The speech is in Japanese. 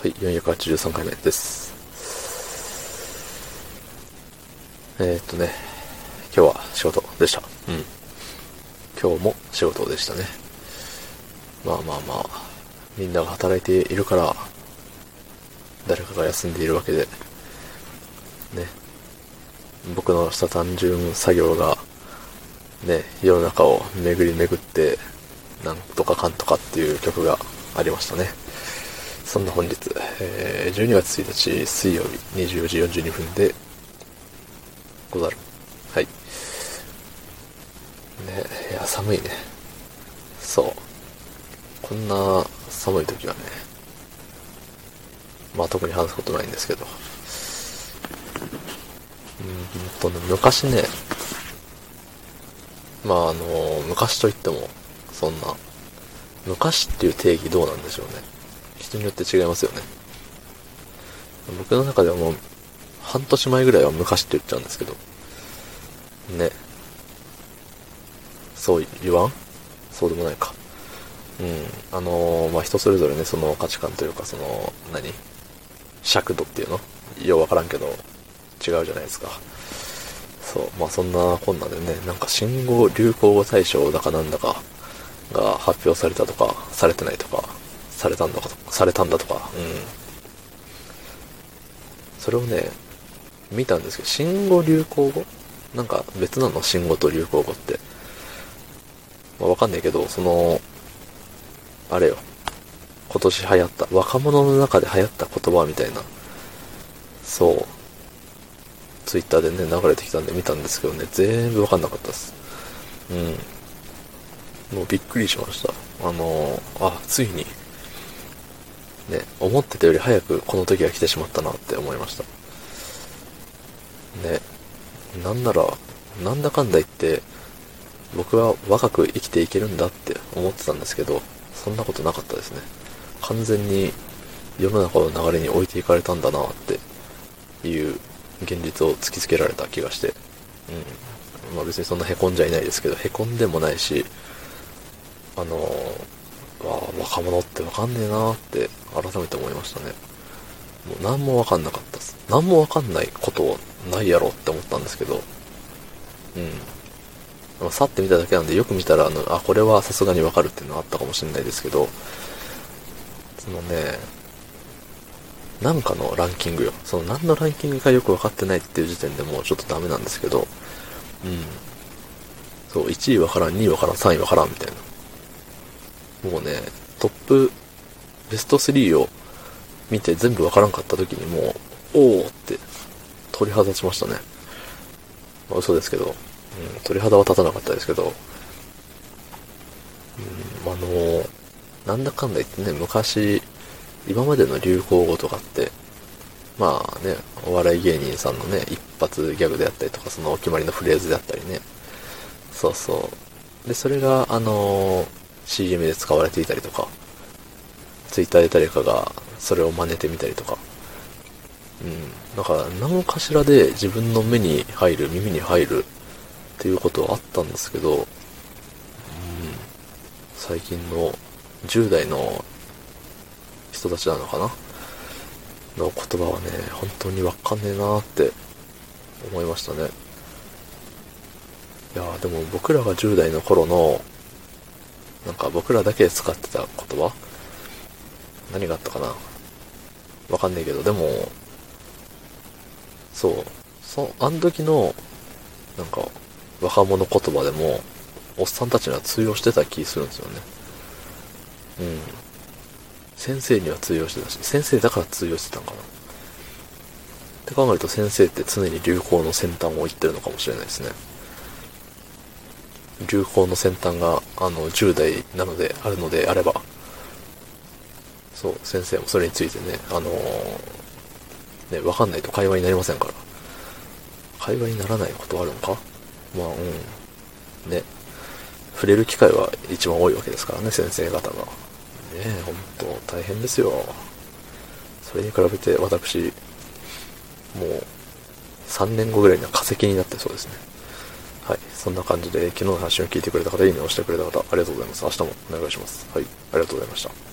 はい、483回目です。えー、っとね、今日は仕事でした。うん。今日も仕事でしたね。まあまあまあ、みんなが働いているから、誰かが休んでいるわけで、ね。僕のした単純作業が、ね、世の中を巡り巡って、なんとかかんとかっていう曲がありましたね。そんな本日、えー、12月1日水曜日24時42分でござる。はい。ね、いや、寒いね。そう。こんな寒い時はね、まあ特に話すことないんですけど、うんとね、昔ね、まああの、昔といっても、そんな、昔っていう定義どうなんでしょうね。人によって違いますよね。僕の中ではもう、半年前ぐらいは昔って言っちゃうんですけど、ね。そう言わん？そうでもないか。うん。あのー、まあ、人それぞれね、その価値観というか、その、何？尺度っていうの？ようわからんけど、違うじゃないですか。そう。まあ、そんなこんなでね、なんか新語・流行語大賞だかなんだかが発表されたとか、されてないとか、されたんだか、されたんだとか、うん。それをね、見たんですけど、新語・流行語？なんか別なの？新語と流行語って。まあ、わかんないけど、その、あれよ。今年流行った、若者の中で流行った言葉みたいな、そう、ツイッターでね、流れてきたんで見たんですけどね、全部わかんなかったです。うん。もうびっくりしました。あのー、あ、ついに、ね、思ってたより早くこの時が来てしまったなって思いました。ね、なんなら、なんだかんだ言って、僕は若く生きていけるんだって思ってたんですけど、そんなことなかったですね。完全に世の中の流れに置いていかれたんだなっていう現実を突きつけられた気がして、うん。まあ別にそんな凹んじゃいないですけど、凹んでもないし、あのーわ若者ってわかんねえなって改めて思いましたね。もう何もわかんなかったです。何もわかんないことないやろって思ったんですけど、うん。さって見ただけなんでよく見たらあの、あ、これはさすがにわかるっていうのはあったかもしれないですけど、そのね、なんかのランキングよ。その何のランキングかよくわかってないっていう時点でもうちょっとダメなんですけど、うん。そう、1位わからん、2位わからん、3位わからんみたいな。もうね、トップ、ベスト3を見て全部わからんかった時にもう、おーって鳥肌立ちましたね。まあ、嘘ですけど、うん、鳥肌は立たなかったですけど、うん、あのなんだかんだ言ってね、昔、今までの流行語とかって、まあね、お笑い芸人さんのね、一発ギャグであったりとか、そのお決まりのフレーズであったりね。そうそう。で、それが、あのー、CM で使われていたりとか、Twitter で誰かがそれを真似てみたりとか、うん。だから、何かしらで自分の目に入る、耳に入るっていうことはあったんですけど、うん。最近の10代の人たちなのかな？の言葉はね、本当にわかんねえなーって思いましたね。いやでも僕らが10代の頃のなんか僕らだけ使ってた言葉？何があったかな？わかんないけど、でも、そう、そあの時の、なんか、若者言葉でも、おっさんたちには通用してた気するんですよね。うん。先生には通用してたし、先生だから通用してたんかな。って考えると先生って常に流行の先端を行ってるのかもしれないですね。流行の先端が、あの、10代なので、あるのであれば、そう、先生もそれについてね、あのー、ね、わかんないと会話になりませんから。会話にならないことあるのか？まあ、うん。ね。触れる機会は一番多いわけですからね、先生方が。ねえ、ほんと、大変ですよ。それに比べて私、もう、3年後ぐらいには化石になってそうですね。はい。そんな感じで、昨日の配信を聞いてくれた方、いいねを押してくれた方、ありがとうございます。明日もお願いします。はい。ありがとうございました。